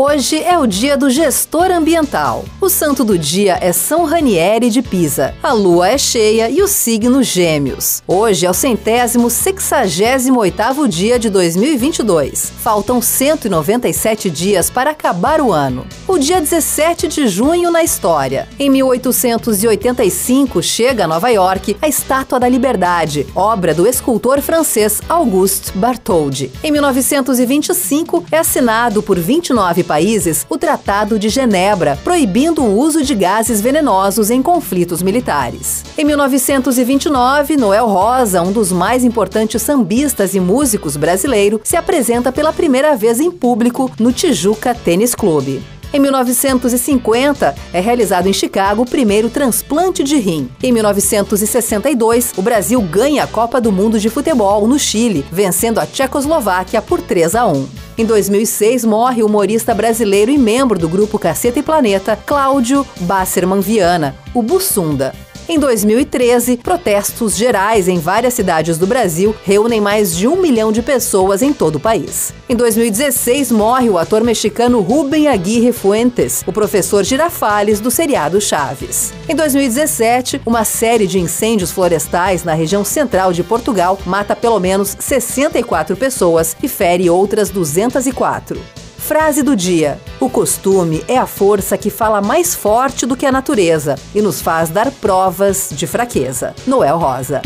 Hoje é o dia do gestor ambiental. O santo do dia é São Ranieri de Pisa. A lua é cheia e o signo Gêmeos. Hoje é o centésimo sexagésimo oitavo dia de 2022. Faltam 197 dias para acabar o ano. O dia 17 de junho na história. Em 1885 chega a Nova York a Estátua da Liberdade, obra do escultor francês Auguste Bartholdi. Em 1925 é assinado por 29 países o Tratado de Genebra, proibindo o uso de gases venenosos em conflitos militares. Em 1929, Noel Rosa, um dos mais importantes sambistas e músicos brasileiro, se apresenta pela primeira vez em público no Tijuca Tênis Clube. Em 1950, é realizado em Chicago o primeiro transplante de rim. Em 1962, o Brasil ganha a Copa do Mundo de Futebol no Chile, vencendo a Tchecoslováquia por 3 a 1. Em 2006, morre o humorista brasileiro e membro do grupo Caceta e Planeta, Cláudio Basserman Viana, o Bussunda. Em 2013, protestos gerais em várias cidades do Brasil reúnem mais de um milhão de pessoas em todo o país. Em 2016, morre o ator mexicano Rubem Aguirre Fuentes, o professor Girafales do seriado Chaves. Em 2017, uma série de incêndios florestais na região central de Portugal mata pelo menos 64 pessoas e fere outras 204. Frase do dia: O costume é a força que fala mais forte do que a natureza e nos faz dar provas de fraqueza. Noel Rosa.